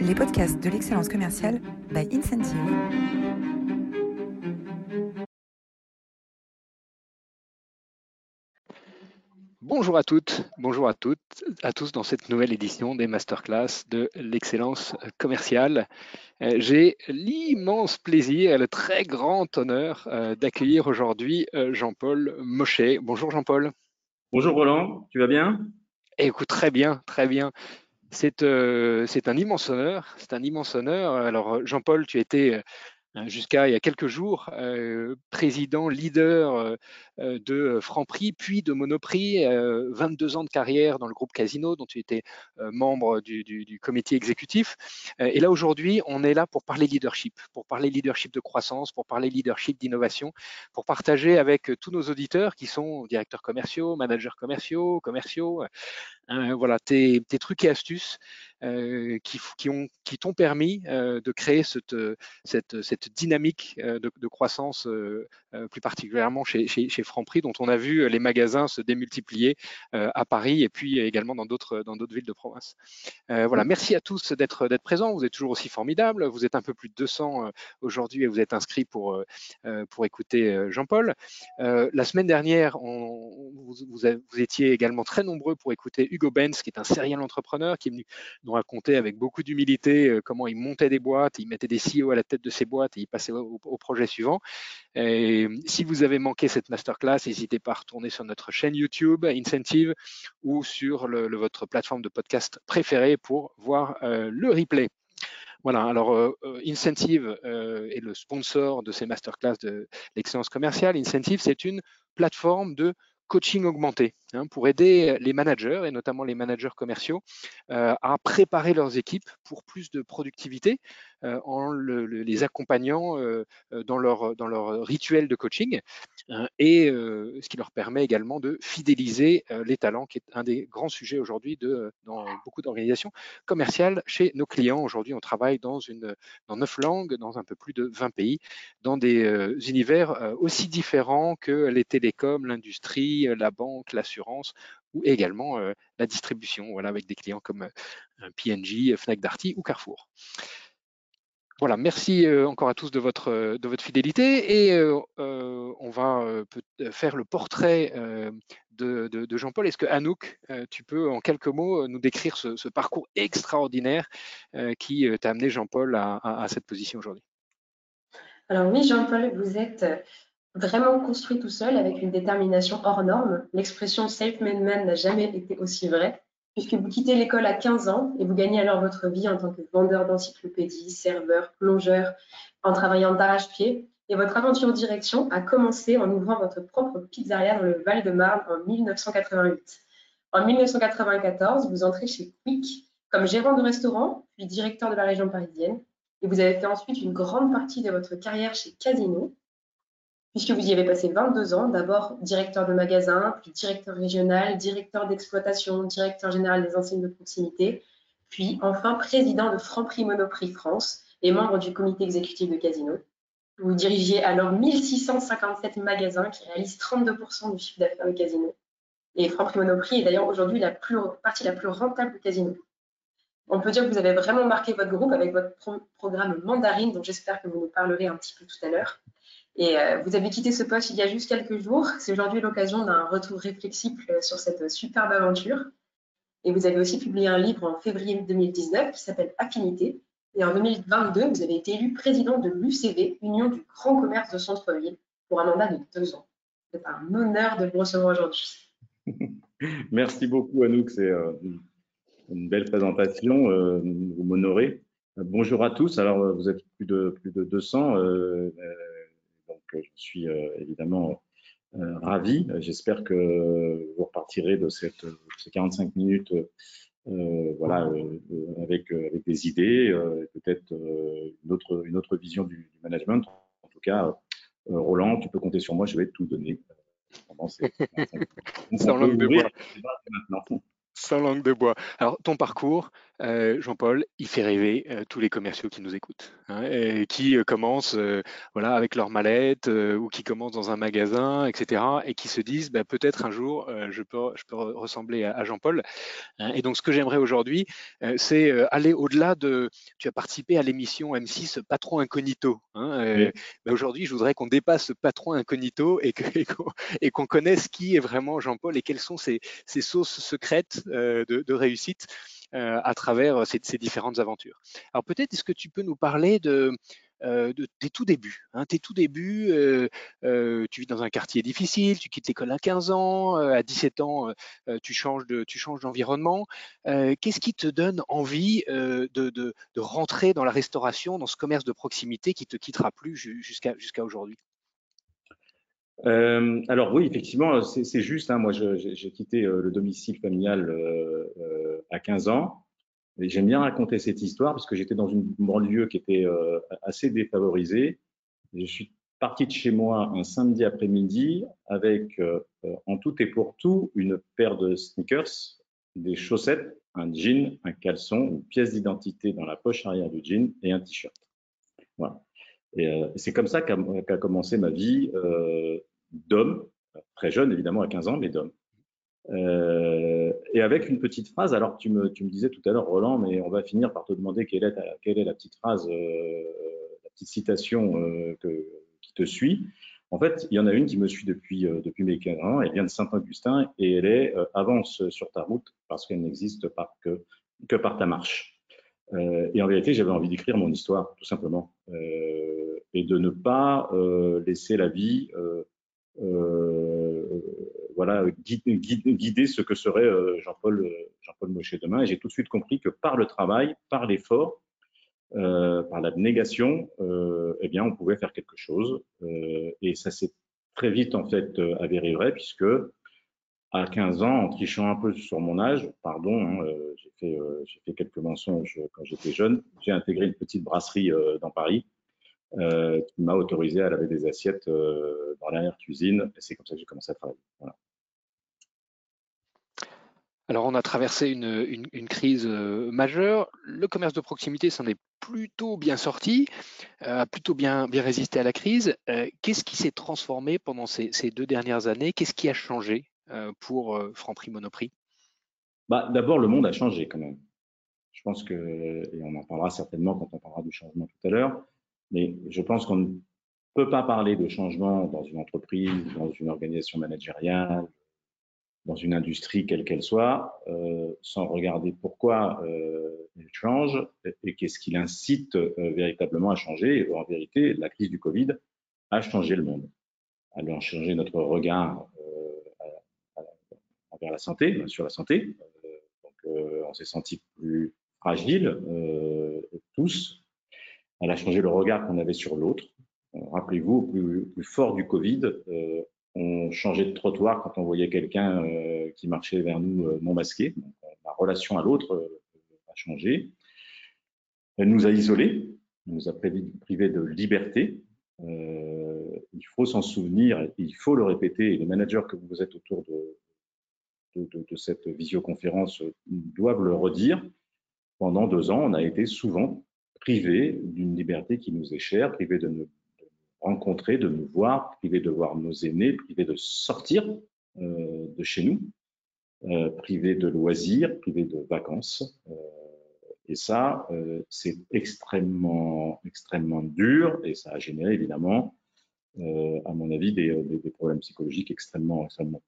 les podcasts de l'excellence commerciale by Incentive. Bonjour à toutes, bonjour à toutes, à tous dans cette nouvelle édition des masterclass de l'excellence commerciale. Euh, j'ai l'immense plaisir et le très grand honneur euh, d'accueillir aujourd'hui euh, Jean-Paul Mochet. Bonjour Jean-Paul. Bonjour Roland, tu vas bien? Écoute, très bien, très bien. C'est un immense honneur. C'est un immense honneur. Alors, Jean-Paul, tu étais Hein, jusqu'à il y a quelques jours, euh, président, leader euh, euh, de Franprix, puis de Monoprix, 22 ans de carrière dans le groupe Casino, dont tu étais membre du, du, comité exécutif. et là, aujourd'hui, on est là pour parler leadership, pour parler leadership de croissance, pour parler leadership d'innovation, pour partager avec tous nos auditeurs qui sont directeurs commerciaux, managers commerciaux, commerciaux, Hein, voilà, tes, trucs et astuces euh, qui, qui t'ont permis euh, de créer cette, cette dynamique euh, de, croissance, plus particulièrement chez, chez, Franprix, dont on a vu les magasins se démultiplier à Paris et puis également dans d'autres villes de province. voilà, merci à tous d'être d'être présents. Vous êtes toujours aussi formidables. Vous êtes un peu plus de 200 aujourd'hui et vous êtes inscrits pour pour écouter Jean-Paul. la semaine dernière, on, vous, étiez également très nombreux pour écouter Hugo Benz, qui est un serial entrepreneur, qui est venu nous raconter avec beaucoup d'humilité euh, comment il montait des boîtes, il mettait des CEO à la tête de ses boîtes et il passait au, projet suivant. Et si vous avez manqué cette masterclass, n'hésitez pas à retourner sur notre chaîne YouTube Incentive ou sur votre plateforme de podcast préférée pour voir euh, le replay. Voilà, alors euh, Incentive est le sponsor de ces masterclass de l'excellence commerciale. Incentive, c'est une plateforme de coaching augmenté hein, pour aider les managers et notamment les managers commerciaux euh, à préparer leurs équipes pour plus de productivité euh, en les accompagnant euh, dans, leur, dans leur rituel de coaching et ce qui leur permet également de fidéliser les talents, qui est un des grands sujets aujourd'hui dans beaucoup d'organisations commerciales chez nos clients. Aujourd'hui, on travaille dans, une, dans langues, dans un peu plus de 20 pays, dans des univers aussi différents que les télécoms, l'industrie, euh, la banque, l'assurance ou également euh, la distribution, voilà, avec des clients comme euh, PNG, Fnac Darty ou Carrefour. Voilà, merci encore à tous de votre, de votre fidélité et on va faire le portrait de, Jean-Paul. Est-ce que Anouk, tu peux en quelques mots nous décrire ce, parcours extraordinaire qui t'a amené Jean-Paul à, cette position aujourd'hui? Alors oui, Jean-Paul, vous êtes vraiment construit tout seul avec une détermination hors norme. L'expression self-made man n'a jamais été aussi vraie, puisque vous quittez l'école à 15 ans et vous gagnez alors votre vie en tant que vendeur d'encyclopédies, serveur, plongeur, en travaillant d'arrache-pied. Et votre aventure direction a commencé en ouvrant votre propre pizzeria dans le Val-de-Marne en 1988. En 1994, vous entrez chez Quick comme gérant de restaurant, puis directeur de la région parisienne. Et vous avez fait ensuite une grande partie de votre carrière chez Casino, puisque vous y avez passé 22 ans, d'abord directeur de magasin, puis directeur régional, directeur d'exploitation, directeur général des enseignes de proximité, puis enfin président de Franprix Monoprix France et membre du comité exécutif de Casino. Vous dirigiez alors 1657 magasins qui réalisent 32% du chiffre d'affaires de Casino. Et Franprix Monoprix est d'ailleurs aujourd'hui la plus, partie la plus rentable de Casino. On peut dire que vous avez vraiment marqué votre groupe avec votre programme Mandarine, dont j'espère que vous nous parlerez un petit peu tout à l'heure. Et euh, vous avez quitté ce poste il y a juste quelques jours. C'est aujourd'hui l'occasion d'un retour réflexif euh, sur cette superbe aventure. Et vous avez aussi publié un livre en février 2019 qui s'appelle Affinité. Et en 2022, vous avez été élu président de l'UCV, Union du Grand Commerce de Centre-Ville, pour un mandat de deux ans. C'est un honneur de vous recevoir aujourd'hui. Merci beaucoup, Anouk. C'est euh, une belle présentation. Vous m'honorez. Bonjour à tous. Alors, vous êtes plus de, plus de 200 je suis euh, évidemment euh, ravi. J'espère que vous repartirez de cette, ces 45 minutes euh, voilà, avec, avec des idées, peut-être une, autre, une autre vision du, management. En tout cas, Roland, tu peux compter sur moi, je vais tout donner. Sans langue de bois. Sans langue de bois. Alors, ton parcours, Jean-Paul, il fait rêver tous les commerciaux qui nous écoutent. Hein, qui commencent voilà, avec leur mallette ou qui commencent dans un magasin, etc., et qui se disent bah, peut-être un jour je, peux, je peux ressembler à, Jean-Paul. Hein. et donc ce que j'aimerais aujourd'hui, c'est aller au-delà de. Tu as participé à l'émission M6 Patron Incognito. Hein, bah, aujourd'hui, je voudrais qu'on dépasse ce patron incognito et qu'on connaisse qui est vraiment Jean-Paul et quelles sont ses, sources secrètes de réussite. Euh, à travers euh, ces, différentes aventures. Alors peut-être est-ce que tu peux nous parler de, euh, tes tout débuts. Hein, tes tout débuts, tu vis dans un quartier difficile, tu quittes l'école à 15 ans, à 17 ans, tu changes de, tu changes d'environnement. Qu'est-ce qui te donne envie de, rentrer dans la restauration, dans ce commerce de proximité qui te quittera plus jusqu'à aujourd'hui? Euh, alors oui, effectivement, c'est juste. Hein, moi, j'ai quitté euh, le domicile familial euh, à 15 ans. J'aime bien raconter cette histoire parce que j'étais dans une banlieue qui était assez défavorisée. Je suis parti de chez moi un samedi après-midi avec, en tout et pour tout, une paire de sneakers, des chaussettes, un jean, un caleçon, une pièce d'identité dans la poche arrière du jean et un t-shirt. Voilà. Et c'est comme ça qu'a commencé ma vie d'homme, très jeune évidemment à 15 ans, mais d'homme. Euh, et avec une petite phrase, alors tu me, tu me disais tout à l'heure, Roland, mais on va finir par te demander quelle est, quelle est la petite phrase, euh, la petite citation euh, que, qui te suit. En fait, il y en a une qui me suit depuis, depuis mes 15 ans, elle vient de Saint-Augustin et elle est Avance sur ta route parce qu'elle n'existe pas que, que par ta marche. et en vérité, j'avais envie d'écrire mon histoire, tout simplement, et de ne pas laisser la vie voilà, guider, ce que serait euh, Jean-Paul euh, Mochet demain. Et j'ai tout de suite compris que par le travail, par l'effort, par l'abnégation, eh bien, on pouvait faire quelque chose. et ça s'est très vite en fait avéré vrai puisque à 15 ans, en trichant un peu sur mon âge, pardon, hein, j'ai fait, quelques mensonges quand j'étais jeune, j'ai intégré une petite brasserie dans Paris euh, qui m'a autorisé à laver des assiettes euh, dans l'arrière-cuisine. Et c'est comme ça que j'ai commencé à travailler. Alors, on a traversé une, une, crise euh, majeure. Le commerce de proximité s'en est plutôt bien sorti, a plutôt bien, bien résisté à la crise. Qu'est-ce qui s'est transformé pendant ces, ces, deux dernières années? Qu'est-ce qui a changé pour Franprix Monoprix? Bah, D'abord, le monde a changé quand même. Je pense que, et on en parlera certainement quand on parlera du changement tout à l'heure, mais je pense qu'on ne peut pas parler de changement dans une entreprise, dans une organisation managériale, dans une industrie quelle qu'elle soit, euh, sans regarder pourquoi euh, elle change et, qu'est-ce qui l'incite euh, véritablement à changer. En vérité, la crise du Covid a changé le monde. A changé notre regard euh, envers la santé, sur la santé. donc, on s'est senti plus fragile, tous, elle a changé le regard qu'on avait sur l'autre. Euh, rappelez-vous, au plus, fort du Covid, euh, on changeait de trottoir quand on voyait quelqu'un euh, qui marchait vers nous non masqué. la relation à l'autre a changé. Elle nous a isolés, nous a privés de liberté. il faut s'en souvenir, il faut le répéter. Et les managers que vous êtes autour de cette visioconférence doivent le redire. Pendant deux ans, on a été souvent privé d'une liberté qui nous est chère, privé de nous rencontrer, de nous voir, privé de voir nos aînés, privé de sortir euh, de chez nous, euh, privé de loisirs, privé de vacances. Euh, et ça, euh, c'est extrêmement, extrêmement dur et ça a généré évidemment, à mon avis, des, problèmes psychologiques extrêmement, extrêmement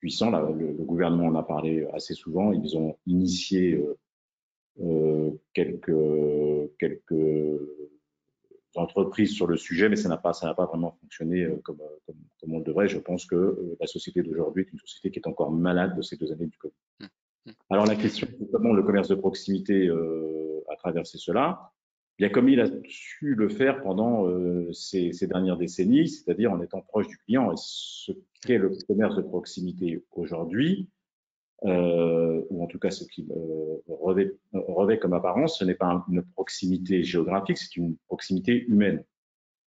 puissants. Le, gouvernement en a parlé assez souvent. Ils ont initié quelques, quelques entreprises sur le sujet, mais ça n'a pas, ça n'a pas vraiment fonctionné euh, comme, comme, comme, on le devrait. Je pense que euh, la société d'aujourd'hui est une société qui est encore malade de ces deux années du Covid. Mmh, mmh. Alors la question, comment le commerce de proximité euh, a traversé cela Bien comme il a su le faire pendant euh, ces, ces, dernières décennies, c'est-à-dire en étant proche du client. Et ce qu'est le commerce de proximité aujourd'hui, euh, ou en tout cas ce qui revêt, comme apparence, ce n'est pas une proximité géographique, c'est une proximité humaine.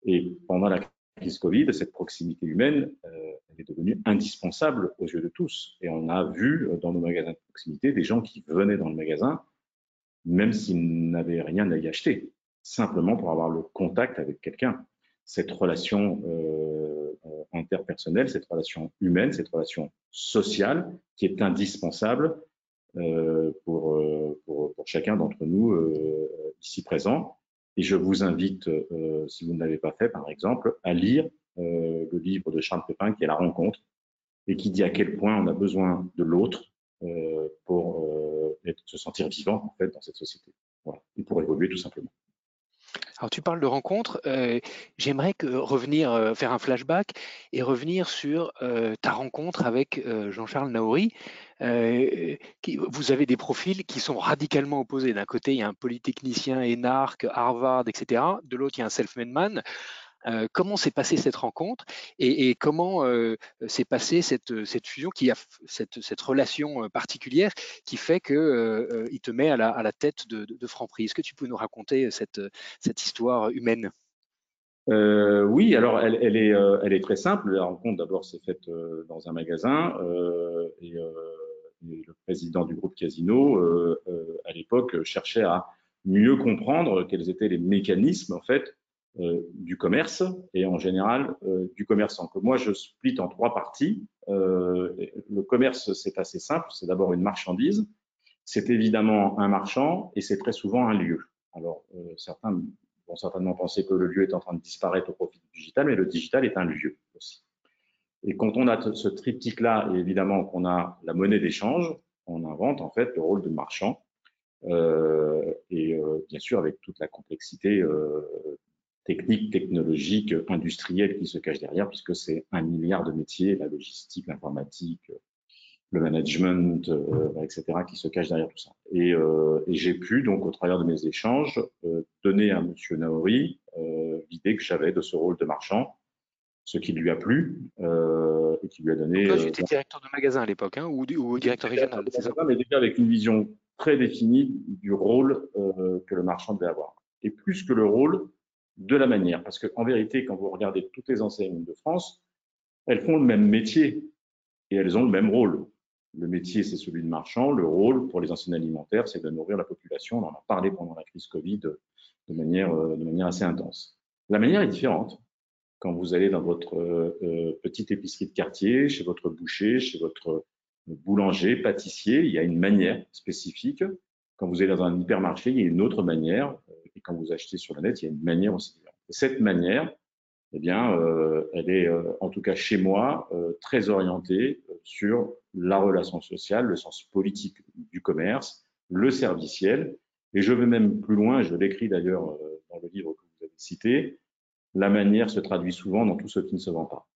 Et pendant la crise Covid, cette proximité humaine, euh, est devenue indispensable aux yeux de tous. Et on a vu dans nos magasins de proximité des gens qui venaient dans le magasin, même s'ils n'avaient rien à y acheter. simplement pour avoir le contact avec quelqu'un. Cette relation euh, interpersonnelle, cette relation humaine, cette relation sociale qui est indispensable euh, pour, euh, pour, chacun d'entre nous euh, ici présents. Et je vous invite, euh, si vous ne l'avez pas fait par exemple, à lire le livre de Charles Pépin qui est La rencontre et qui dit à quel point on a besoin de l'autre pour se sentir vivant en fait dans cette société. Voilà. Et pour évoluer tout simplement. Alors tu parles de rencontre, euh, j'aimerais revenir, euh, faire un flashback et revenir sur euh, ta rencontre avec Jean-Charles Naouri. Vous avez des profils qui sont radicalement opposés. D'un côté, il y a un polytechnicien énarque, Harvard, etc. De l'autre, il y a un self-made man. Euh, comment s'est passée cette rencontre et, comment euh, s'est passée cette, cette, fusion, qui a cette, relation euh, particulière qui fait qu'il il te met à la, tête de, de, Franprix. Est-ce que tu peux nous raconter cette, histoire humaine? Oui, alors elle, est, très simple. La rencontre d'abord s'est faite dans un magasin et, le président du groupe Casino à l'époque cherchait à mieux comprendre quels étaient les mécanismes en fait euh, du commerce et en général euh, du commerçant. Que moi, je split en trois parties. Euh, le commerce, c'est assez simple. C'est d'abord une marchandise. C'est évidemment un marchand et c'est très souvent un lieu. Alors, certains vont certainement penser que le lieu est en train de disparaître au profit du digital, mais le digital est un lieu aussi. Et quand on a ce triptyque-là, et évidemment qu'on a la monnaie d'échange, on invente en fait le rôle de marchand. Euh, et euh, bien sûr avec toute la complexité euh, techniques, technologiques, industrielles qui se cachent derrière, puisque c'est un milliard de métiers, la logistique, l'informatique, le management, euh, etc., qui se cachent derrière tout ça. Et, euh, et j'ai pu, donc, au travers de mes échanges, euh, donner à Monsieur Naori euh, l'idée que j'avais de ce rôle de marchand, ce qui lui a plu euh, et qui lui a donné. Toi, tu étais directeur de magasin à l'époque, hein, ou, ou, directeur régional, c'est ça Mais déjà avec une vision très définie du rôle que le marchand devait avoir. Et plus que le rôle, de la manière. Parce qu'en vérité, quand vous regardez toutes les enseignes de France, elles font le même métier et elles ont le même rôle. Le métier, c'est celui de marchand. Le rôle pour les enseignes alimentaires, c'est de nourrir la population. On en a parlé pendant la crise Covid de manière, euh, de manière assez intense. La manière est différente. Quand vous allez dans votre euh, petite épicerie de quartier, chez votre boucher, chez votre boulanger, pâtissier, il y a une manière spécifique. Quand vous allez dans un hypermarché, il y a une autre manière et quand vous achetez sur le net, il y a une manière aussi différente. cette manière, eh bien, euh, elle est, euh, en tout cas chez moi, euh, très orientée sur la relation sociale, le sens politique du commerce, le serviciel. Et je vais même plus loin, je l'écris d'ailleurs dans le livre que vous avez cité, la manière se traduit souvent dans tout ce qui ne se vend pas.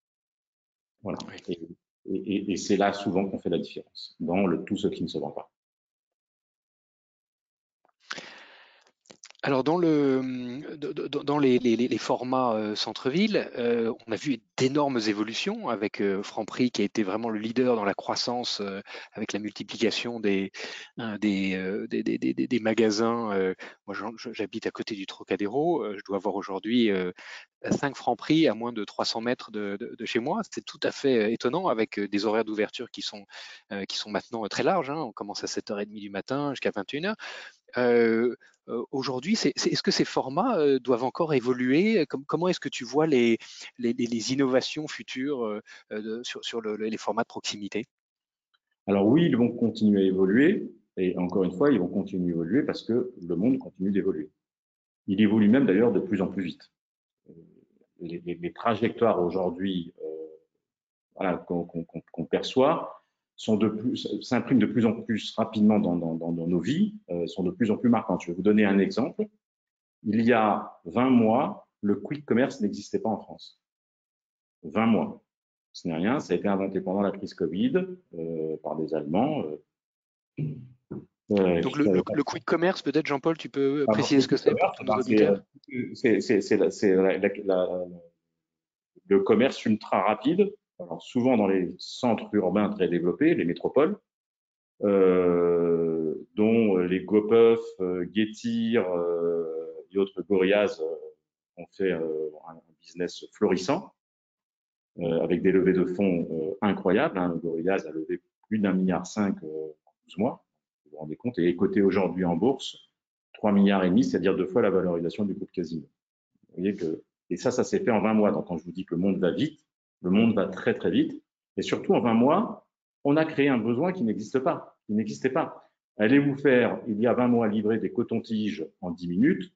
Voilà. Et, et, et c'est là souvent qu'on fait la différence, dans le tout ce qui ne se vend pas. Alors dans, le, dans les, formats euh, centre-ville, euh, on a vu d'énormes évolutions avec euh, Franprix qui a été vraiment le leader dans la croissance avec la multiplication des, magasins. moi j'habite à côté du Trocadéro, je dois avoir aujourd'hui 5 francs prix à moins de 300 mètres de, de, chez moi. C'est tout à fait étonnant avec des horaires d'ouverture qui sont, qui sont maintenant très larges. Hein. On commence à 7h30 du matin jusqu'à 21h. Euh, euh, aujourd'hui, est-ce que ces formats euh, doivent encore évoluer? Comment est-ce que tu vois les, innovations futures sur, les formats de proximité? Alors oui, ils vont continuer à évoluer. Et encore une fois, ils vont continuer à évoluer parce que le monde continue d'évoluer. Il évolue même d'ailleurs de plus en plus vite. Les, trajectoires aujourd'hui qu'on perçoit s'impriment de plus en plus rapidement dans, nos vies, euh, sont de plus en plus marquantes. Je vais vous donner un exemple. Il y a 20 mois, le quick commerce n'existait pas en France. 20 mois. Ce n'est rien, ça a été inventé pendant la crise Covid euh, par des Allemands. Euh, euh Donc le, le, quick commerce, peut-être Jean-Paul, tu peux préciser ce que c'est pour nos auditeurs C'est le commerce ultra rapide alors souvent dans les centres urbains très développés, les métropoles, euh, dont les Gopuff, euh, Getir euh, et autres Gorillaz ont fait un business florissant, avec des levées de fonds incroyables. Hein. Gorillaz a levé plus d'un milliard cinq en 12 mois, vous vous rendez compte, et est coté aujourd'hui en bourse 3 milliards et demi, c'est-à-dire deux fois la valorisation du groupe Casino. Vous voyez que, et ça, ça s'est fait en 20 mois. Donc, quand je vous dis que le monde va vite, le monde va très, très vite. Et surtout, en 20 mois, on a créé un besoin qui n'existe pas, qui n'existait pas. Allez-vous faire, il y a 20 mois, livrer des cotons-tiges en 10 minutes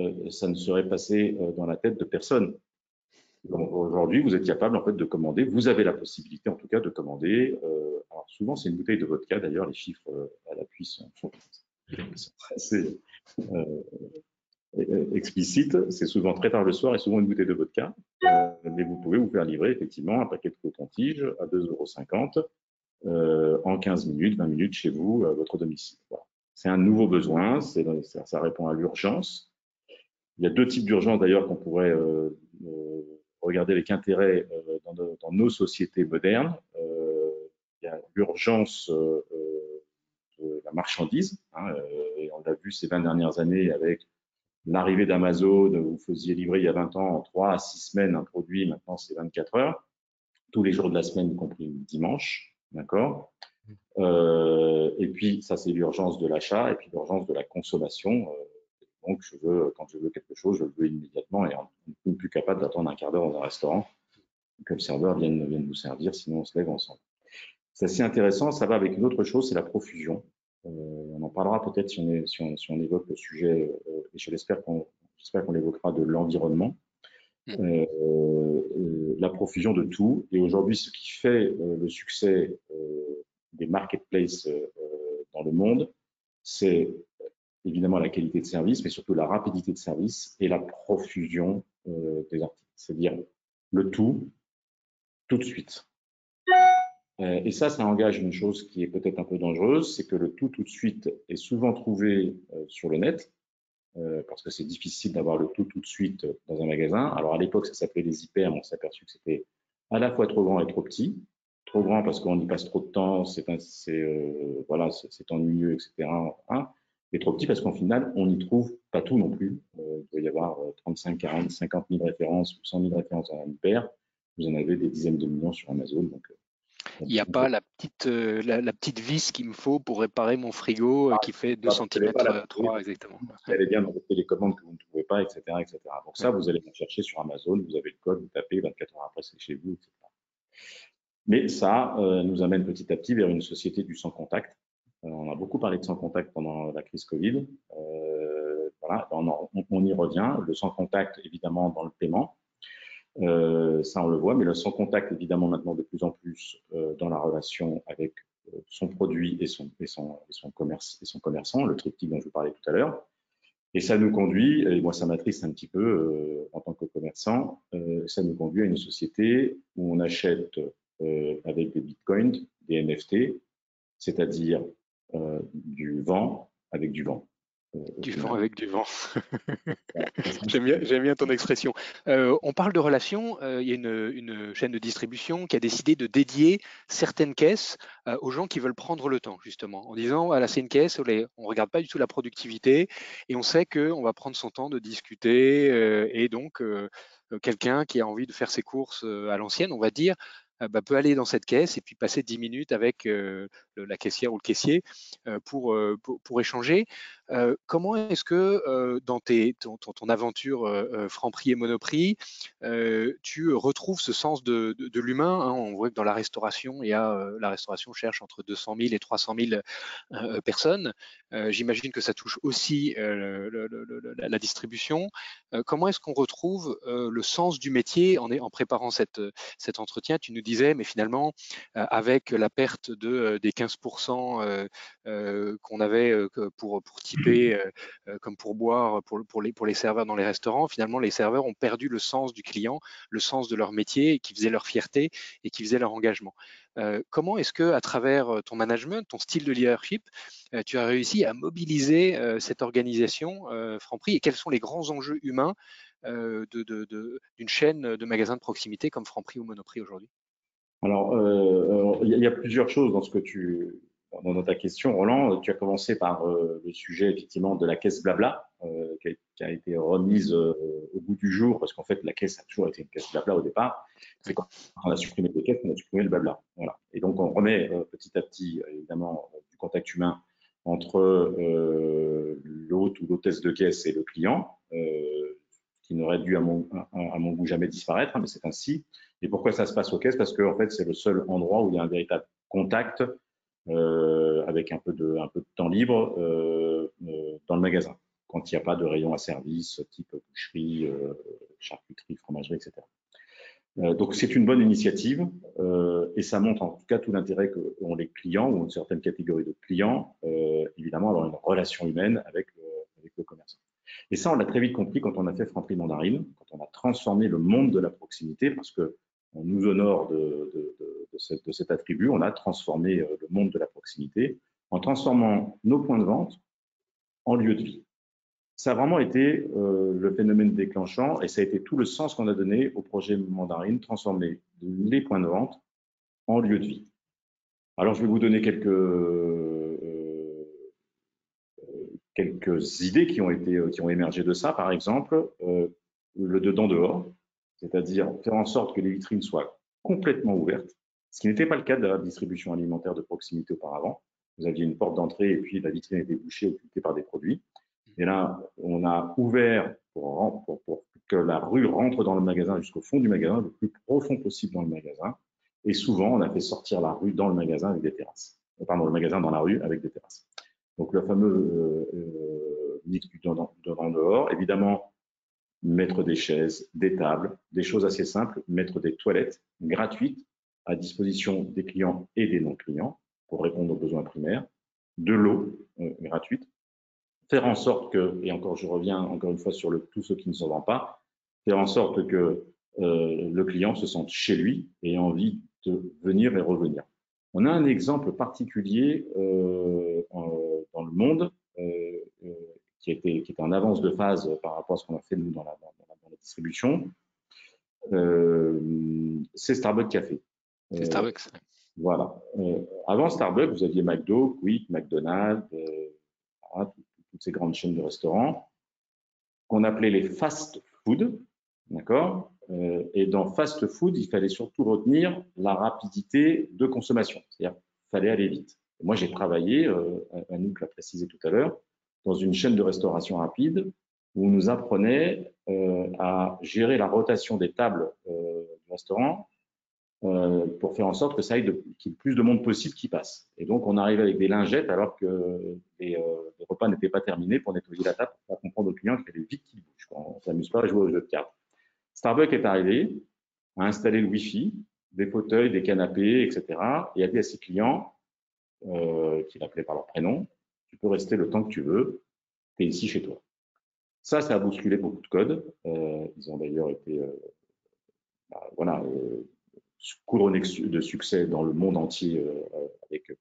euh, Ça ne serait passé euh, dans la tête de personne. Aujourd'hui, vous êtes capable en fait de commander. Vous avez la possibilité, en tout cas, de commander. Euh, alors souvent, c'est une bouteille de vodka. D'ailleurs, les chiffres à l'appui sont, sont, assez explicites. C'est souvent très tard le soir et souvent une bouteille de vodka. mais vous pouvez vous faire livrer effectivement un paquet de coton-tige à 2,50 euros en 15 minutes, 20 minutes chez vous, à votre domicile. C'est un nouveau besoin, ça, ça, répond à l'urgence. Il y a deux types d'urgence d'ailleurs qu'on pourrait euh, euh, regarder avec intérêt dans, dans, nos sociétés modernes. il y a l'urgence de la marchandise, hein, et on l'a vu ces 20 dernières années avec l'arrivée d'Amazon, vous faisiez livrer il y a 20 ans en 3 à 6 semaines un produit, maintenant c'est 24 heures, tous les jours de la semaine, y compris le dimanche. D'accord? Euh, Et puis, ça, c'est l'urgence de l'achat et puis l'urgence de la consommation. Euh, donc, je veux, quand je veux quelque chose, je le veux immédiatement et on n'est plus capable d'attendre un quart d'heure dans un restaurant que le serveur vienne, vienne vous servir, sinon on se lève ensemble. C'est assez intéressant, ça va avec une autre chose, c'est la profusion. Euh, on en parlera peut-être si, on si, on, si on évoque le sujet, euh, et je l'espère qu'on l'évoquera de l'environnement. Euh, euh, la profusion de tout. Et aujourd'hui, ce qui fait euh, le succès des marketplaces dans le monde, c'est évidemment la qualité de service, mais surtout la rapidité de service et la profusion des articles. C'est-à-dire le tout, tout de suite. Et ça, ça engage une chose qui est peut-être un peu dangereuse, c'est que le tout tout de suite est souvent trouvé sur le net, euh, parce que c'est difficile d'avoir le tout tout de suite dans un magasin. Alors à l'époque, ça s'appelait les hyper, on s'est aperçu que c'était à la fois trop grand et trop petit. Trop grand parce qu'on y passe trop de temps, c'est euh, voilà, c'est ennuyeux, etc. Hein. Et trop petit parce qu'en final, on n'y trouve pas tout non plus. Euh, il doit y avoir 35, 40, 50 000 références ou 100 000 références dans un hyper. Vous en avez des dizaines de millions sur Amazon. Donc, il n'y a pas la petite, euh, la, petite vis qu'il me faut pour réparer mon frigo euh, qui fait 2 cm 3 exactement. Vous allez bien dans vos télécommandes que vous ne trouvez pas, etc. etc. Donc ça, vous allez chercher sur Amazon, vous avez le code, vous tapez, 24 heures après, c'est chez vous, etc. Mais ça euh, nous amène petit à petit vers une société du sans contact. on a beaucoup parlé de sans contact pendant la crise Covid. voilà, on, on, y revient. Le sans contact, évidemment, dans le paiement. Euh, ça, on le voit, mais le sans contact, évidemment, maintenant de plus en plus euh, dans la relation avec euh, son produit et son, et, son, et son, commerce, et son commerçant, le triptyque dont je vous parlais tout à l'heure. Et ça nous conduit, et moi ça m'attriste un petit peu euh, en tant que commerçant, ça nous conduit à une société où on achète avec des bitcoins, des NFT, c'est-à-dire du vent avec du vent. Du vent avec du vent. j'aime bien, bien, ton expression. Euh, on parle de relations. Euh, il y a une, une, chaîne de distribution qui a décidé de dédier certaines caisses euh, aux gens qui veulent prendre le temps, justement, en disant voilà, c'est une caisse, on ne regarde pas du tout la productivité et on sait qu'on va prendre son temps de discuter. et donc, quelqu'un qui a envie de faire ses courses à l'ancienne, on va dire, bah, peut aller dans cette caisse et puis passer 10 minutes avec la caissière ou le caissier pour, pour, pour, échanger. Comment est-ce que dans ton, aventure Franprix et Monoprix, tu retrouves ce sens de, l'humain hein? On voit que dans la restauration, il y a, la restauration cherche entre 200 000 et 300 000 personnes. J'imagine que ça touche aussi la distribution. comment est-ce qu'on retrouve le sens du métier en, préparant cet entretien? Tu nous dis mais finalement, euh, avec la perte de, euh, des 15% euh, qu'on avait pour, pour typer comme pour boire pour, pour, les, pour les serveurs dans les restaurants, finalement, les serveurs ont perdu le sens du client, le sens de leur métier, qui faisait leur fierté et qui faisait leur engagement. comment est-ce que, à travers ton management, ton style de leadership, tu as réussi à mobiliser cette organisation Franprix et quels sont les grands enjeux humains d'une de, de, chaîne de magasins de proximité comme Franprix ou Monoprix aujourd'hui? Alors, euh, il y a plusieurs choses dans ce que tu, dans ta question, Roland. Tu as commencé par euh, le sujet effectivement de la caisse blabla, euh, qui, a, été remise euh, au bout du jour, parce qu'en fait la caisse a toujours été une caisse blabla au départ. C'est quand on a supprimé les caisses qu'on a supprimé le blabla. Voilà. Et donc on remet petit à petit, évidemment, du contact humain entre l'hôte ou l'hôtesse de caisse et le client, qui n'aurait dû, à mon, goût, jamais disparaître, hein, mais c'est ainsi. Et pourquoi ça se passe aux caisses? Parce que en fait, c'est le seul endroit où il y a un véritable contact euh, avec un peu, de, un peu de temps libre euh, euh, dans le magasin, quand il n'y a pas de rayon à service, type boucherie, euh, charcuterie, fromagerie, etc. Euh, donc c'est une bonne initiative et ça montre en tout cas tout l'intérêt qu'ont les clients ou une certaine catégorie de clients, évidemment, avoir une relation humaine avec le, avec le commerçant. Et ça, on l'a très vite compris quand on a fait Franprix Mandarine, quand on a transformé le monde de la proximité, parce que on nous honore de, de, cet attribut, on a transformé euh, le monde de la proximité en transformant nos points de vente en lieu de vie. Ça a vraiment été euh, le phénomène déclenchant et ça a été tout le sens qu'on a donné au projet Mandarine, transformer les points de vente en lieu de vie. Alors, je vais vous donner quelques, euh, idées qui ont, été, qui ont émergé de ça. Par exemple, le dedans-dehors c'est-à-dire faire en sorte que les vitrines soient complètement ouvertes, ce qui n'était pas le cas de la distribution alimentaire de proximité auparavant. Vous aviez une porte d'entrée et puis la vitrine était bouchée, occupée par des produits. Et là, on a ouvert pour, que la rue rentre dans le magasin jusqu'au fond du magasin, le plus profond possible dans le magasin. Et souvent, on a fait sortir la rue dans le magasin avec des terrasses. Pardon, le magasin dans la rue avec des terrasses. Donc, le fameux euh, euh, du dehors. Évidemment, mettre des chaises, des tables, des choses assez simples, mettre des toilettes gratuites à disposition des clients et des non-clients pour répondre aux besoins primaires, de l'eau euh, gratuite, faire en sorte que, et encore je reviens encore une fois sur le tout ce qui ne se vend pas, faire en sorte que euh, le client se sente chez lui et ait envie de venir et revenir. On a un exemple particulier euh, dans le monde qui était, qui était en avance de phase par rapport à ce qu'on a fait nous dans la, dans la, dans la distribution, euh, c'est Starbucks Café. C'est Starbucks. Euh, voilà. Euh, avant Starbucks, vous aviez McDo, Quick, McDonald's, voilà, toutes ces grandes chaînes de restaurants qu'on appelait les fast food, d'accord? Et dans fast food, il fallait surtout retenir la rapidité de consommation, c'est-à-dire fallait aller vite. moi, j'ai travaillé, Anouk l'a précisé tout à l'heure, dans une chaîne de restauration rapide où on nous apprenait euh, à gérer la rotation des tables euh, du restaurant euh, pour faire en sorte que ça aille qu'il y ait plus de monde possible qui passe. Et donc, on arrivait avec des lingettes alors que les, repas n'étaient pas terminés pour nettoyer la table pour comprendre aux clients qu'il fallait vite qu'ils bougent. On ne s'amuse pas à jouer au jeu de cartes. Starbucks est arrivé, a installé le Wi-Fi, des fauteuils, des canapés, etc. et a dit à ses clients, qu'il appelait par leur prénom, tu peux rester le temps que tu veux, tu es ici chez toi. Ça, ça a bousculé beaucoup de codes. Euh, ils ont d'ailleurs été euh, bah, voilà, euh, couronnés de succès dans le monde entier avec,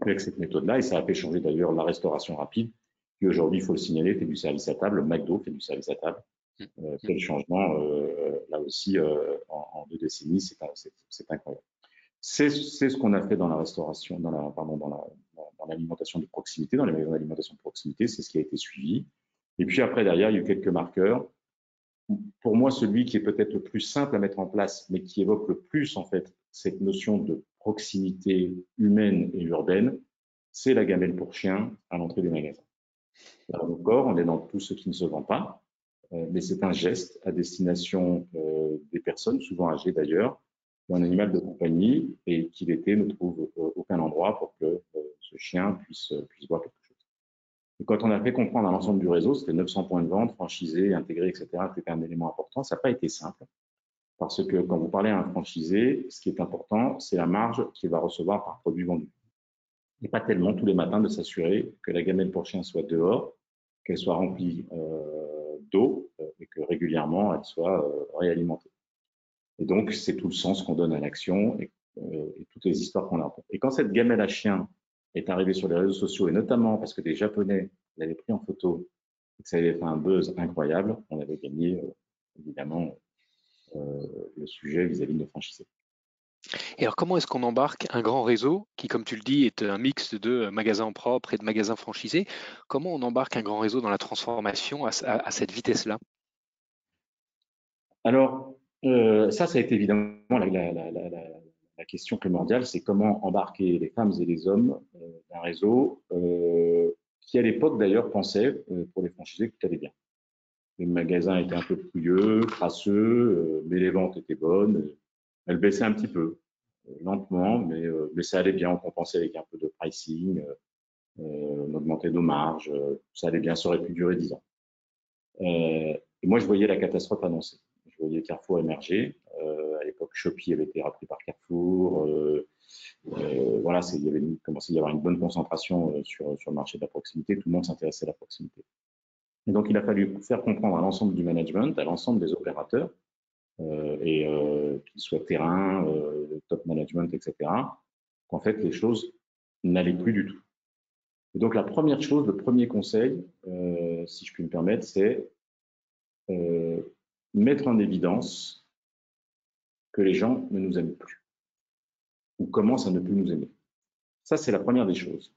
avec cette méthode-là. Et ça a fait changer d'ailleurs la restauration rapide, qui aujourd'hui, il faut le signaler, fait du service à table. McDo fait du service à table. Mmh. Euh, quel changement, là aussi, en, en, deux décennies, c'est incroyable. C'est ce qu'on a fait dans la restauration, dans la, pardon, dans la, dans l'alimentation de proximité, dans les magasins d'alimentation de proximité, c'est ce qui a été suivi. Et puis après, derrière, il y a eu quelques marqueurs. Pour moi, celui qui est peut-être le plus simple à mettre en place, mais qui évoque le plus, en fait, cette notion de proximité humaine et urbaine, c'est la gamelle pour chien à l'entrée des magasins. Alors encore, on est dans tout ce qui ne se vend pas, euh, mais c'est un geste à destination euh, des personnes, souvent âgées d'ailleurs, un animal de compagnie et qu'il était ne trouve euh, aucun endroit pour que euh, ce chien puisse, euh, puisse voir quelque chose. Et quand on a fait comprendre à l'ensemble du réseau, c'était 900 points de vente, franchisés, intégrés, etc., c'était un élément important. Ça n'a pas été simple parce que quand vous parlez à un franchisé, ce qui est important, c'est la marge qu'il va recevoir par produit vendu. Et pas tellement tous les matins de s'assurer que la gamelle pour chien soit dehors, qu'elle soit remplie d'eau et que régulièrement elle soit réalimentée. Et donc, c'est tout le sens qu'on donne à l'action et, euh, et, toutes les histoires qu'on a. Et quand cette gamelle à chien est arrivée sur les réseaux sociaux, et notamment parce que des Japonais l'avaient pris en photo et que ça avait fait un buzz incroyable, on avait gagné euh, évidemment euh, le sujet vis-à-vis -vis de nos franchisés. Et alors, comment est-ce qu'on embarque un grand réseau qui, comme tu le dis, est un mix de magasins propres et de magasins franchisés? Comment on embarque un grand réseau dans la transformation à, à, à cette vitesse-là? Alors, euh, ça, ça a été évidemment la, la, la, la question primordiale, c'est comment embarquer les femmes et les hommes d'un réseau qui, à l'époque d'ailleurs, pensait, pour les franchisés, que tout allait bien. Les magasins étaient un peu pouilleux, crasseux, mais les ventes étaient bonnes. Elles baissaient un petit peu, lentement, mais, mais ça allait bien. On compensait avec un peu de pricing, on augmentait nos marges, ça allait bien, ça aurait pu durer dix ans. et moi, je voyais la catastrophe annoncée. Voyais Carrefour émerger. à l'époque, Shopee avait été repris par Carrefour. voilà, il y avait commencé à y avoir une bonne concentration sur, sur le marché de la proximité. Tout le monde s'intéressait à la proximité. Et donc, il a fallu faire comprendre à l'ensemble du management, à l'ensemble des opérateurs, euh, euh, qu'ils soient terrain, euh, top management, etc., qu'en fait, les choses n'allaient plus du tout. Et donc, la première chose, le premier conseil, si je puis me permettre, c'est mettre en évidence que les gens ne nous aiment plus ou commencent à ne plus nous aimer. Ça, c'est la première des choses.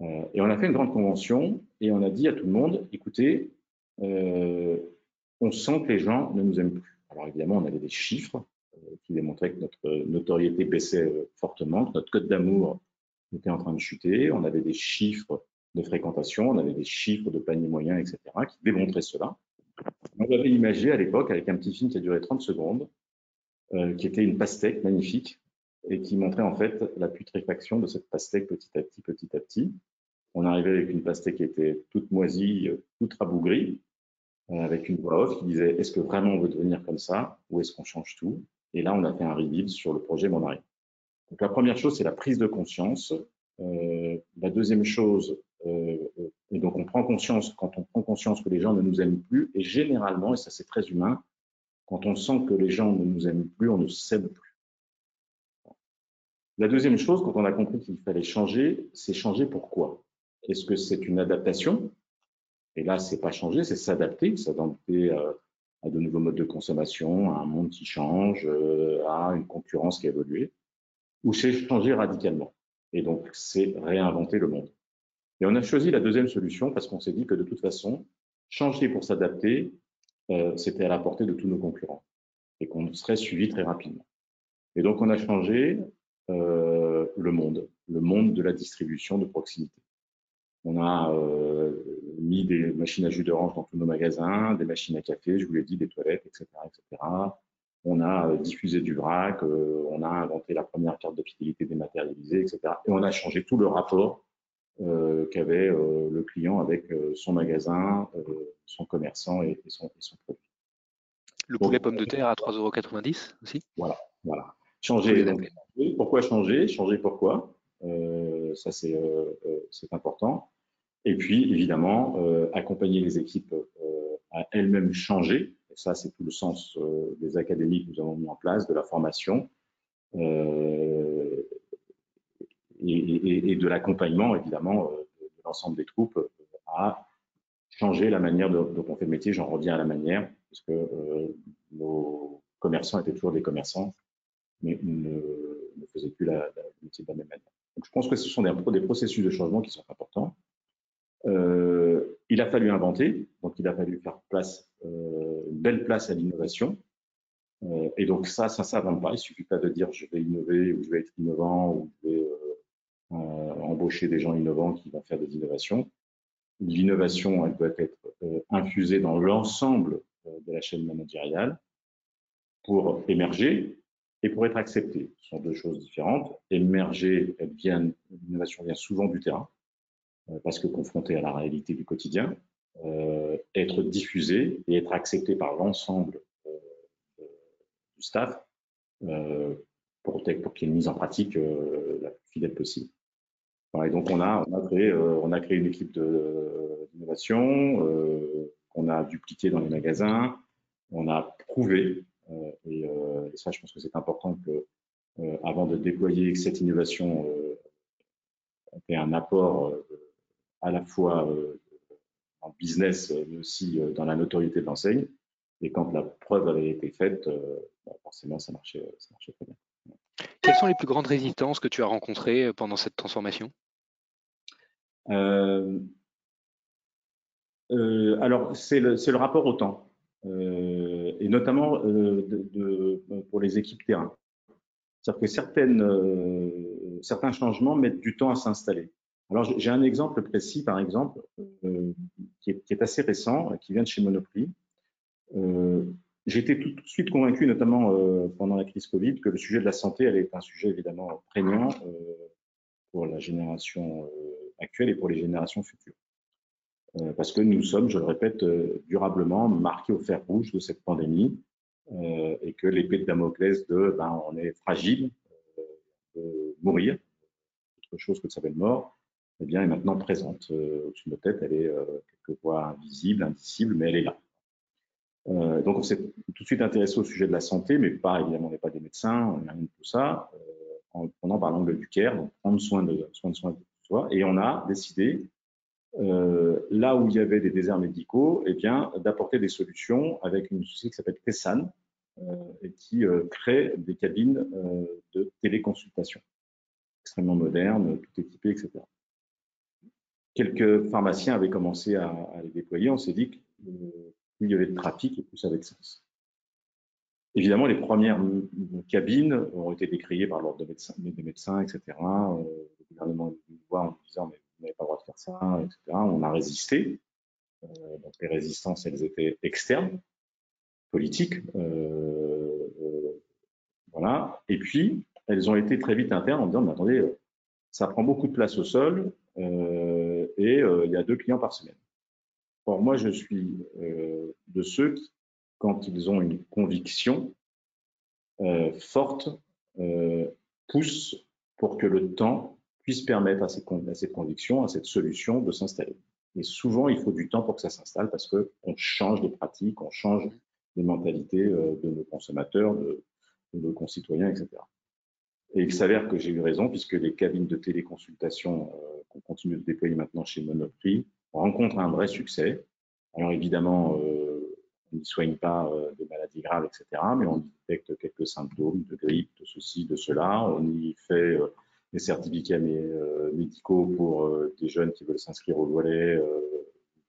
Euh, et on a fait une grande convention et on a dit à tout le monde, écoutez, euh, on sent que les gens ne nous aiment plus. Alors évidemment, on avait des chiffres euh, qui démontraient que notre notoriété baissait fortement, que notre code d'amour était en train de chuter. On avait des chiffres de fréquentation, on avait des chiffres de panier moyen, etc., qui démontraient cela. On avait imagé à l'époque avec un petit film qui a duré 30 secondes, qui était une pastèque magnifique et qui montrait en fait la putréfaction de cette pastèque petit à petit, petit à petit. On arrivait avec une pastèque qui était toute moisie, toute rabougrie, euh, avec une voix off qui disait est-ce que vraiment on veut devenir comme ça ou est-ce qu'on change tout? Et là, on a fait un reveal sur le projet Monaré. Donc la première chose, c'est la prise de conscience. Euh, la deuxième chose, euh, et donc on prend conscience, quand on conscience que les gens ne nous aiment plus, et généralement, et ça c'est très humain, quand on sent que les gens ne nous aiment plus, on ne s'aime plus. La deuxième chose, quand on a compris qu'il fallait changer, c'est changer pourquoi Est-ce que c'est une adaptation? Et là, c'est pas changer, c'est s'adapter, s'adapter à, à, de nouveaux modes de consommation, à un monde qui change, euh, à une concurrence qui a évolué. Ou c'est changer radicalement. Et donc, c'est réinventer le monde. Et on a choisi la deuxième solution parce qu'on s'est dit que de toute façon, changer pour s'adapter, euh, c'était à la portée de tous nos concurrents et qu'on serait suivi très rapidement. Et donc, on a changé euh, le monde, le monde de la distribution de proximité. On a euh, mis des machines à jus d'orange dans tous nos magasins, des machines à café, je vous l'ai dit, des toilettes, etc., etc. On a diffusé du vrac, on a inventé la première carte de fidélité dématérialisée, etc. Et on a changé tout le rapport qu'avait le client avec son magasin, son commerçant et, son, produit. Le poulet pomme de terre à 3,90 euros aussi? Voilà, voilà. Changer. pourquoi changer? Changer pourquoi? Euh, Ça, euh, euh, c'est important. Et puis, évidemment, accompagner les équipes à elles-mêmes changer. Et ça, c'est tout le sens des académies que nous avons mis en place, de la formation et, de l'accompagnement, évidemment, de l'ensemble des troupes à changer la manière dont on fait le métier. J'en reviens à la manière, parce que nos commerçants étaient toujours des commerçants mais ne, ne faisait plus la, la, métier de la même manière. Donc, je pense que ce sont des, processus de changement qui sont importants. Euh, il a fallu inventer, donc il a fallu faire place, euh, une belle place à l'innovation. Euh, et donc ça, ça ne s'invente pas. Il suffit pas de dire je vais innover ou je vais être innovant ou je vais euh, euh, embaucher des gens innovants qui vont faire des innovations. L'innovation, elle doit être euh, infusée dans l'ensemble de la chaîne managériale pour émerger, et pour être accepté. Ce sont deux choses différentes. Émerger, l'innovation vient souvent du terrain, euh, parce que confronté à la réalité du quotidien, euh, être diffusé et être accepté par l'ensemble euh, du staff euh, pour, qu'il y ait une mise en pratique euh, la plus fidèle possible. Et donc on a, on a, créé, une équipe d'innovation qu'on a dupliqué dans les magasins, on a prouvé euh, euh, et, ça, je pense que c'est important que, euh, avant de déployer cette innovation, on ait un apport à la fois en business, mais aussi dans la notoriété de l'enseigne. Et quand la preuve avait été faite, bah, forcément, ça marchait très bien. Quelles sont les plus grandes résistances que tu as rencontrées pendant cette transformation? Euh, euh, Alors, c'est le, rapport au temps. Euh, et notamment euh, pour les équipes terrain. C'est-à-dire que certains changements mettent du temps à s'installer. Alors, j'ai un exemple précis, par exemple, qui est, qui, est, assez récent, qui vient de chez Monoprix. Été tout, de suite convaincu, notamment pendant la crise Covid, que le sujet de la santé allait être un sujet évidemment prégnant pour la génération actuelle et pour les générations futures. Euh, parce que nous sommes, je le répète, euh, durablement marqués au fer rouge de cette pandémie euh, et que l'épée de Damoclès de ben, on est fragile, de mourir, autre chose que de s'appelle mort, eh bien, est maintenant présente au-dessus de nos têtes. Elle est quelquefois invisible, indicible, mais elle est là. Euh, donc, on s'est tout de suite intéressé au sujet de la santé, mais pas évidemment, on n'est pas des médecins, on n'a rien de tout ça, euh, en prenant par l'angle du care, donc prendre soin de, soin de soi, et on a décidé euh, là où il y avait des déserts médicaux, eh bien, d'apporter des solutions avec une société qui s'appelle Tessan euh, et qui crée des cabines de téléconsultation extrêmement modernes, tout équipées, etc. Quelques pharmaciens avaient commencé à, les déployer. On s'est dit que plus il y avait de trafic, et plus ça avait de sens. Évidemment, les premières cabines ont été décriées par l'ordre des médecins, etc. le gouvernement est voir en disant mais n'avait pas le droit de faire ça, etc. On a résisté. Euh, les résistances, elles étaient externes, politiques. Euh, euh, voilà. Et puis, elles ont été très vite internes en disant, mais attendez, ça prend beaucoup de place au sol et il y a deux clients par semaine. Or, moi, je suis de ceux qui, quand ils ont une conviction forte, poussent pour que le temps puisse permettre à, ces, à cette conviction, à cette solution de s'installer. Et souvent, il faut du temps pour que ça s'installe parce qu'on change des pratiques, on change les mentalités euh, de nos consommateurs, de, nos concitoyens, etc. Et il s'avère que j'ai eu raison puisque les cabines de téléconsultation euh, qu'on continue de déployer maintenant chez Monoprix rencontrent un vrai succès. Alors évidemment, euh, on n'y soigne pas de maladies graves, etc., mais on détecte quelques symptômes de grippe, de ceci, de cela. On y fait des certificats euh, médicaux pour euh, des jeunes qui veulent s'inscrire au volet, euh,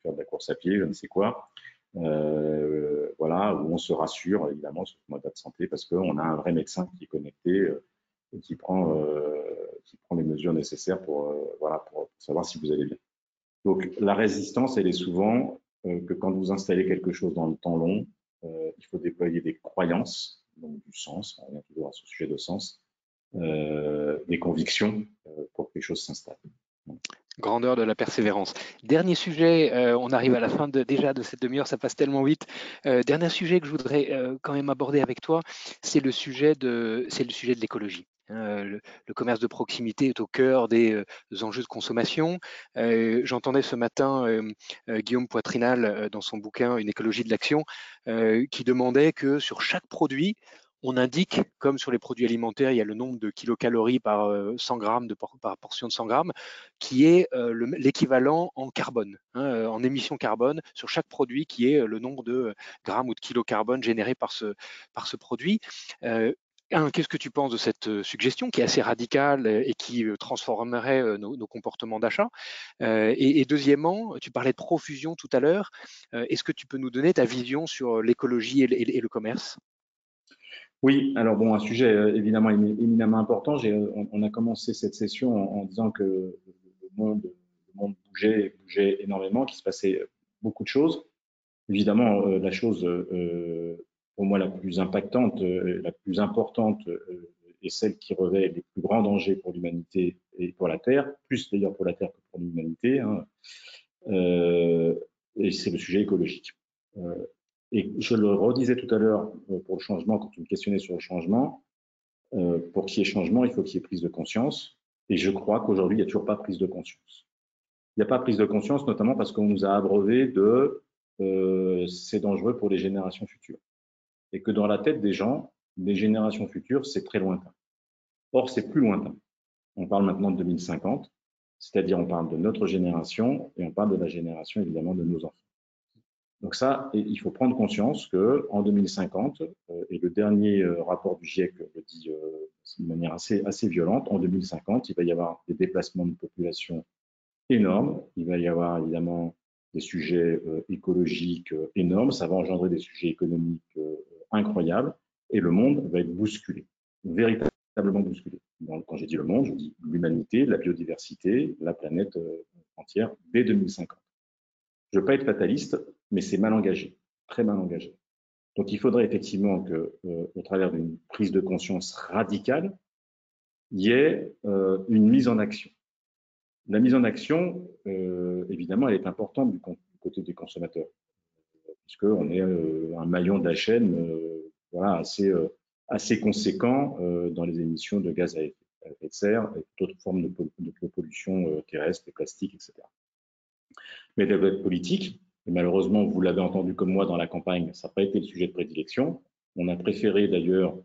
faire de la course à pied, je ne sais quoi. voilà, où on se rassure évidemment sur son état de santé parce qu'on a un vrai médecin qui est connecté et qui prend, qui prend les mesures nécessaires pour, voilà, pour savoir si vous allez bien. Donc la résistance, elle est souvent que quand vous installez quelque chose dans le temps long, il faut déployer des croyances, donc du sens, on revient toujours à ce sujet de sens, euh, des convictions euh, pour que les choses s'installent. Grandeur de la persévérance. Dernier sujet, euh, on arrive à la fin déjà de cette demi-heure, ça passe tellement vite. dernier sujet que je voudrais quand même aborder avec toi, c'est le sujet de, c'est le sujet de l'écologie. Hein, le, commerce de proximité est au cœur des, enjeux de consommation. J'entendais ce matin Guillaume Poitrinal dans son bouquin Une écologie de l'action qui demandait que sur chaque produit, on indique, comme sur les produits alimentaires, il y a le nombre de kilocalories par 100 euh, grammes de par portion de 100 grammes, qui est euh, l'équivalent en carbone, hein, euh, en émission carbone sur chaque produit, qui est le nombre de grammes ou de kilocarbone générés par ce, par ce produit. Qu'est-ce que tu penses de cette suggestion qui est assez radicale et qui transformerait nos, comportements d'achat? Et, deuxièmement, tu parlais de profusion tout à l'heure. Est-ce que tu peux nous donner ta vision sur l'écologie et, le commerce? Oui, alors bon, un sujet euh, évidemment éminemment important. Euh, on, a commencé cette session en, disant que le monde, bougeait, énormément, qu'il se passait beaucoup de choses. Évidemment, euh, la chose pour moi la plus impactante, la plus importante est celle qui revêt les plus grands dangers pour l'humanité et pour la Terre, plus d'ailleurs pour la Terre que pour l'humanité. Hein. et c'est le sujet écologique. Et je le redisais tout à l'heure euh, pour le changement, quand tu me questionnais sur le changement, euh, pour qu'il y ait changement, il faut qu'il y ait prise de conscience. Et je crois qu'aujourd'hui, il n'y a toujours pas prise de conscience. Il n'y a pas prise de conscience, notamment parce qu'on nous a abreuvé de euh, c'est dangereux pour les générations futures. Et que dans la tête des gens, les générations futures, c'est très lointain. Or, c'est plus lointain. On parle maintenant de 2050, c'est-à-dire on parle de notre génération et on parle de la génération évidemment de nos enfants. Donc ça, il faut prendre conscience que en 2050, euh, et le dernier euh, rapport du GIEC le dit euh, de manière assez, assez violente, en 2050, il va y avoir des déplacements de population énormes, il va y avoir évidemment des sujets écologiques énormes, ça va engendrer des sujets économiques incroyables, et le monde va être bousculé, véritablement bousculé. quand j'ai dit le monde, je dis l'humanité, la biodiversité, la planète entière dès 2050. Je ne veux pas être fataliste, mais c'est mal engagé, très mal engagé. Donc il faudrait effectivement que, au travers d'une prise de conscience radicale, il y ait une mise en action. La mise en action, évidemment, elle est importante du côté des consommateurs puisqu'on est euh, un maillon de la chaîne euh, euh, assez conséquent dans les émissions de gaz à effet, de serre et d'autres formes de, pollution terrestre, plastique, etc. Mais la politique, et malheureusement, vous l'avez entendu comme moi dans la campagne, ça n'a pas été le sujet de prédilection. On a préféré d'ailleurs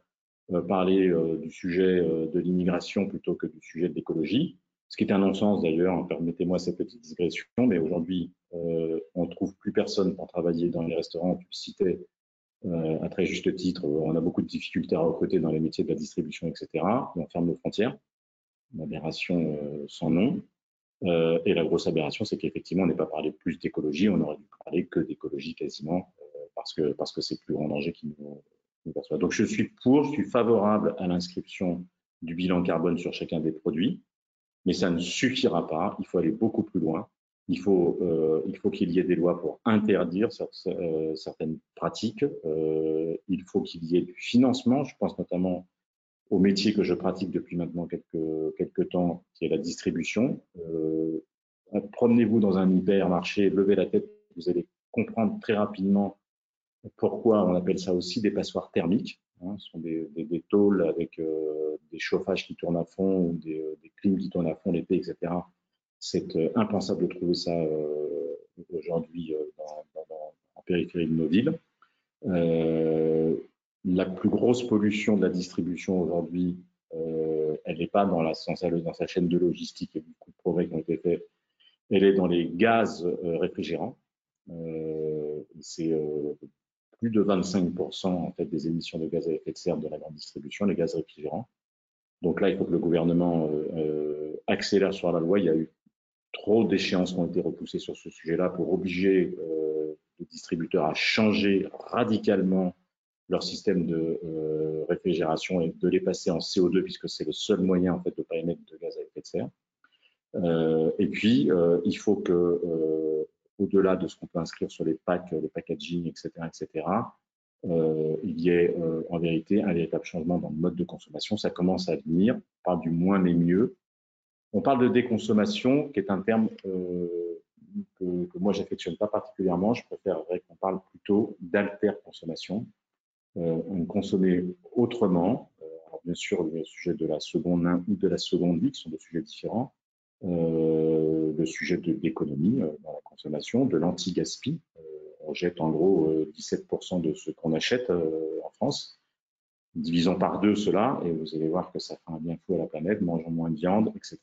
parler du sujet de l'immigration plutôt que du sujet de l'écologie, ce qui est un non-sens d'ailleurs, hein, permettez-moi cette petite digression, mais aujourd'hui, euh, on ne trouve plus personne pour travailler dans les restaurants. Tu citais euh, à très juste titre, on a beaucoup de difficultés à recruter dans les métiers de la distribution, etc. On ferme nos frontières. Une aberration euh, sans nom. Euh, et la grosse aberration, c'est qu'effectivement, on n'est pas parlé plus d'écologie, on aurait dû parler que d'écologie quasiment, parce que parce que c'est le plus grand danger qui nous, nous perçoit. Donc je suis pour, je suis favorable à l'inscription du bilan carbone sur chacun des produits, mais ça ne suffira pas. Il faut aller beaucoup plus loin. Il faut, euh, qu'il y ait des lois pour interdire euh, certaines pratiques. Euh, il faut qu'il y ait du financement. Je pense notamment au métier que je pratique depuis maintenant quelques, temps, qui est la distribution. Promenez-vous dans un hypermarché, levez la tête, vous allez comprendre très rapidement pourquoi on appelle ça aussi des passoires thermiques. Hein, ce sont des, tôles avec euh, des chauffages qui tournent à fond ou des, des clims qui tournent à fond l'été, etc c'est euh, impensable de trouver ça euh, aujourd'hui euh, en périphérie de nos villes. la plus grosse pollution de la distribution aujourd'hui, elle n'est pas dans, la, dans sa chaîne de logistique et beaucoup de progrès qui ont été faits, elle est dans les gaz réfrigérants. c'est plus de 25% en fait des émissions de gaz à effet de serre de la grande distribution, les gaz réfrigérants. Donc là, il faut que le gouvernement accélère sur la loi. Il y a eu trop d'échéances ont été repoussées sur ce sujet-là pour obliger euh, les distributeurs à changer radicalement leur système de euh, réfrigération et de les passer en CO2 puisque c'est le seul moyen en fait de ne pas émettre de gaz à effet de serre. Euh, et puis, euh, il faut que, euh, au-delà de ce qu'on peut inscrire sur les packs, les packaging, etc., etc., il y ait en vérité un véritable changement dans le mode de consommation. Ça commence à venir, pas du moins mais mieux, on parle de déconsommation, qui est un terme euh, que, que, moi j'affectionne pas particulièrement. Je préférerais qu'on parle plutôt d'alter-consommation. Euh, on consommer autrement. Euh, bien sûr, le sujet de la seconde main ou de la seconde vie, qui sont des sujets différents. Euh, le sujet de l'économie euh, dans la consommation, de l'anti-gaspi. Euh, on jette en gros 17% de ce qu'on achète en France. Divisons par deux cela et vous allez voir que ça fait un bien fou à la planète, mangeons moins de viande, etc.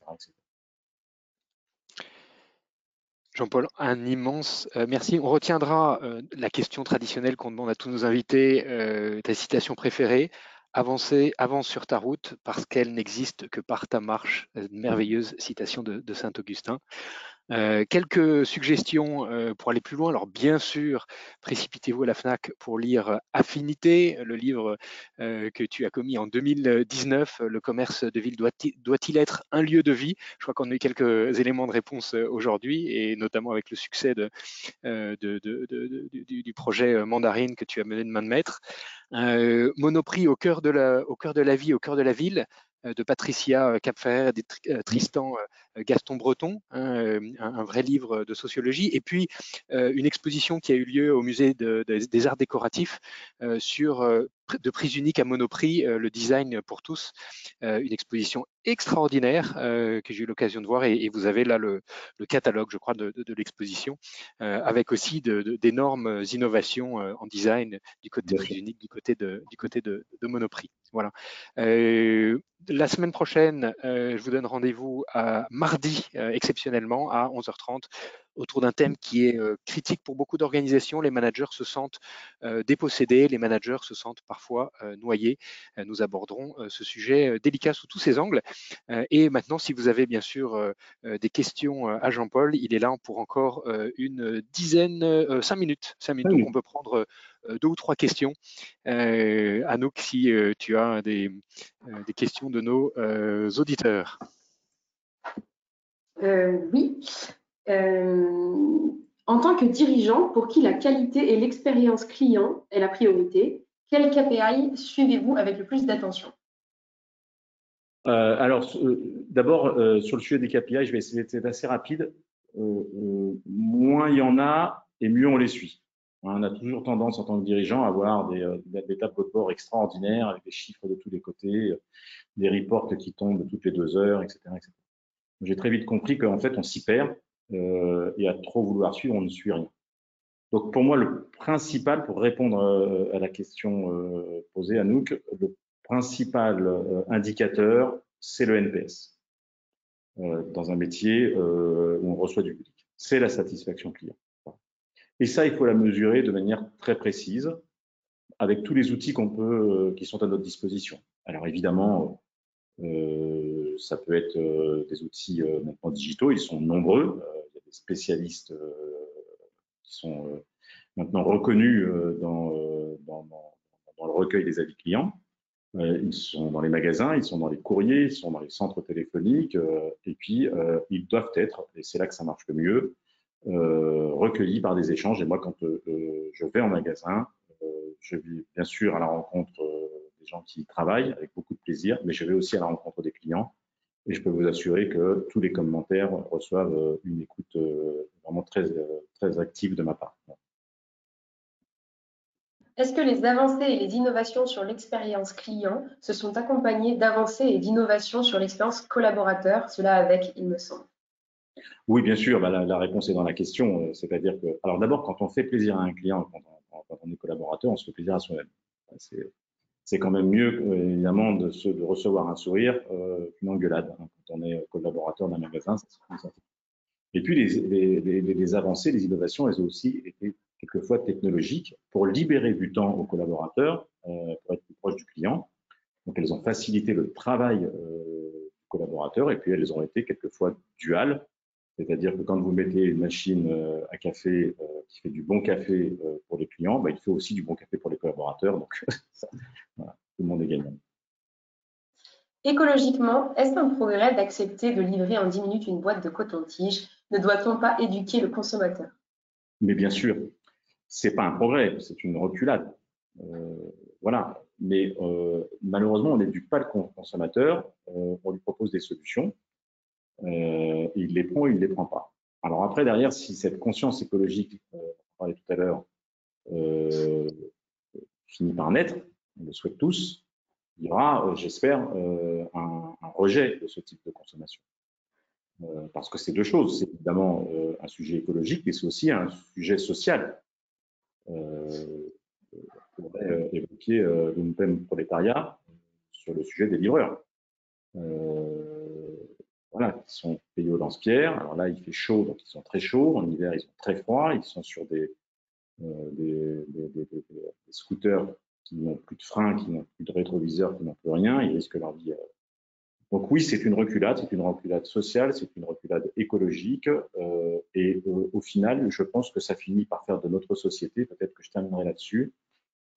Jean-Paul, un immense euh, merci. On retiendra euh, la question traditionnelle qu'on demande à tous nos invités, euh, ta citation préférée. Avance sur ta route parce qu'elle n'existe que par ta marche. Une merveilleuse citation de, de Saint Augustin. Euh, quelques suggestions euh, pour aller plus loin. Alors bien sûr, précipitez-vous à la FNAC pour lire Affinité, le livre euh, que tu as commis en 2019. Le commerce de ville doit-il être un lieu de vie? Je crois qu'on a eu quelques éléments de réponse aujourd'hui, et notamment avec le succès du, projet Mandarine que tu as mené de main de maître. Monoprix au cœur de la vie, au cœur de la ville de Patricia Capfer et Tristan Gaston Breton, hein, un, vrai livre de sociologie, et puis une exposition qui a eu lieu au musée des arts décoratifs sur de prise unique à Monoprix, le design pour tous, une exposition extraordinaire que j'ai eu l'occasion de voir, et, vous avez là le, catalogue, je crois, de, l'exposition, avec aussi d'énormes innovations en design du côté de prise unique, du côté de, du côté de, Monoprix. Voilà. la semaine prochaine, je vous donne rendez-vous à mardi, euh, exceptionnellement, à 11h30 autour d'un thème qui est critique pour beaucoup d'organisations. Les managers se sentent dépossédés, les managers se sentent parfois noyés. nous aborderons ce sujet délicat sous tous ses angles. et maintenant, si vous avez bien sûr des questions à Jean-Paul, il est là pour encore une dizaine, cinq minutes, cinq minutes, donc on peut prendre deux ou trois questions. Anouk, si tu as des, des questions de nos auditeurs. oui. Euh, en tant que dirigeant, pour qui la qualité et l'expérience client est la priorité, quel KPI suivez-vous avec le plus d'attention? Euh, Alors, euh, d'abord, sur le sujet des KPI, je vais essayer d'être assez rapide. moins il y en a et mieux on les suit. On a toujours tendance en tant que dirigeant à avoir des, des tableaux de bord extraordinaires avec des chiffres de tous les côtés, des reports qui tombent toutes les deux heures, etc. etc. J'ai très vite compris qu'en fait, on s'y perd euh, et à trop vouloir suivre, on ne suit rien. Donc pour moi, le principal, pour répondre euh, à la question euh, posée à Nouk, le principal indicateur, c'est le NPS dans un métier où on reçoit du public. C'est la satisfaction client. Et ça, il faut la mesurer de manière très précise avec tous les outils qu'on peut, qui sont à notre disposition. Alors évidemment, ça peut être des outils maintenant digitaux, ils sont nombreux spécialistes euh, qui sont euh, maintenant reconnus euh, dans, le recueil des avis clients. Ils sont dans les magasins, ils sont dans les courriers, ils sont dans les centres téléphoniques, et puis ils doivent être, et c'est là que ça marche le mieux, recueillis par des échanges. Et moi, quand je vais en magasin, je vais bien sûr à la rencontre des gens qui y travaillent avec beaucoup de plaisir, mais je vais aussi à la rencontre des clients et je peux vous assurer que tous les commentaires reçoivent euh, une écoute euh, vraiment très, euh, très active de ma part. Est-ce que les avancées et les innovations sur l'expérience client se sont accompagnées d'avancées et d'innovations sur l'expérience collaborateur? Cela avec, il me semble. Oui, bien sûr. Bah, la, réponse est dans la question. C'est-à-dire que, alors d'abord, quand on fait plaisir à un client, quand on, quand on est collaborateur, on se fait plaisir à soi-même. C'est c'est quand même mieux, évidemment, de, recevoir un sourire euh, qu'une engueulade hein, quand on est collaborateur d'un magasin. Ça, et puis, les, les, les, avancées, les innovations, elles ont aussi été quelquefois technologiques pour libérer du temps aux collaborateurs, euh, pour être plus proche du client. Donc, elles ont facilité le travail euh, du collaborateur et puis elles ont été quelquefois duales. C'est-à-dire que quand vous mettez une machine euh, à café euh, qui fait du bon café euh, pour les clients, bah, il fait aussi du bon café pour les collaborateurs. Donc, voilà, tout le monde est gagnant. Écologiquement, est-ce un progrès d'accepter de livrer en 10 minutes une boîte de coton-tige? Ne doit-on pas éduquer le consommateur? Mais bien sûr, c'est pas un progrès, c'est une reculade. voilà. Mais malheureusement, on n'éduque pas le consommateur, on lui propose des solutions euh, il les prend ou il les prend pas. Alors après, derrière, si cette conscience écologique, euh, on parlait tout à l'heure, euh, finit par naître, on le souhaite tous, il y aura, euh, j'espère, euh, un, un, rejet de ce type de consommation. Euh, parce que c'est deux choses. C'est évidemment un sujet écologique, mais c'est aussi un sujet social. Euh, on pourrait évoquer l'UNPEM prolétariat sur le sujet des livreurs. Euh, voilà, qui sont payés au lance-pierre. Alors là, il fait chaud, donc ils sont très chauds. En hiver, ils sont très froids. Ils sont sur des, euh, scooters qui n'ont plus de freins, qui n'ont plus de rétroviseur, qui n'ont plus rien. Ils risquent leur vie. Euh. Donc oui, c'est une reculade, c'est une reculade sociale, c'est une reculade écologique. Euh, et au final, je pense que ça finit par faire de notre société, peut-être que je terminerai là-dessus,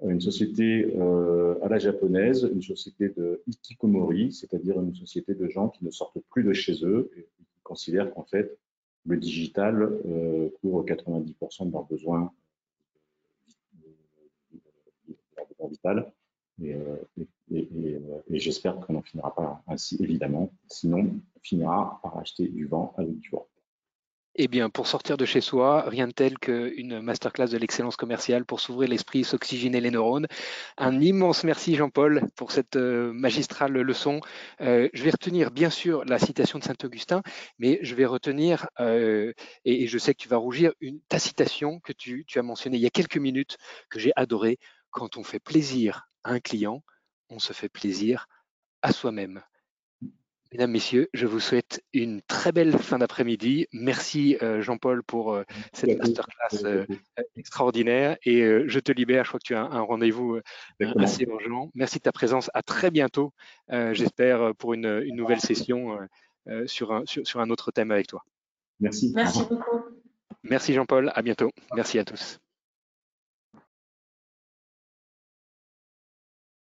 une société euh, à la japonaise, une société de ikikomori, c'est-à-dire une société de gens qui ne sortent plus de chez eux et qui considèrent qu'en fait, le digital euh, couvre 90% de leurs besoins, euh, et, et, et j'espère qu'on n'en finira pas ainsi, évidemment. Sinon, on finira par acheter du vent avec du vent. Eh bien, pour sortir de chez soi, rien de tel qu'une masterclass de l'excellence commerciale pour s'ouvrir l'esprit, s'oxygéner les neurones. Un immense merci Jean-Paul pour cette euh, magistrale leçon. Euh, je vais retenir bien sûr la citation de Saint-Augustin, mais je vais retenir, euh, et, je sais que tu vas rougir, une, ta citation que tu as mentionnée il y a quelques minutes, que j'ai adorée. Quand on fait plaisir à un client, on se fait plaisir à soi-même. Mesdames, Messieurs, je vous souhaite une très belle fin d'après-midi. Merci euh, Jean-Paul pour euh, cette masterclass euh, extraordinaire. Et je te libère, je crois que tu as un, rendez-vous assez urgent. Merci de ta présence. À très bientôt, j'espère, pour une, nouvelle session sur un, sur un autre thème avec toi. Merci. Merci beaucoup. Merci Jean-Paul, à bientôt. Merci à tous.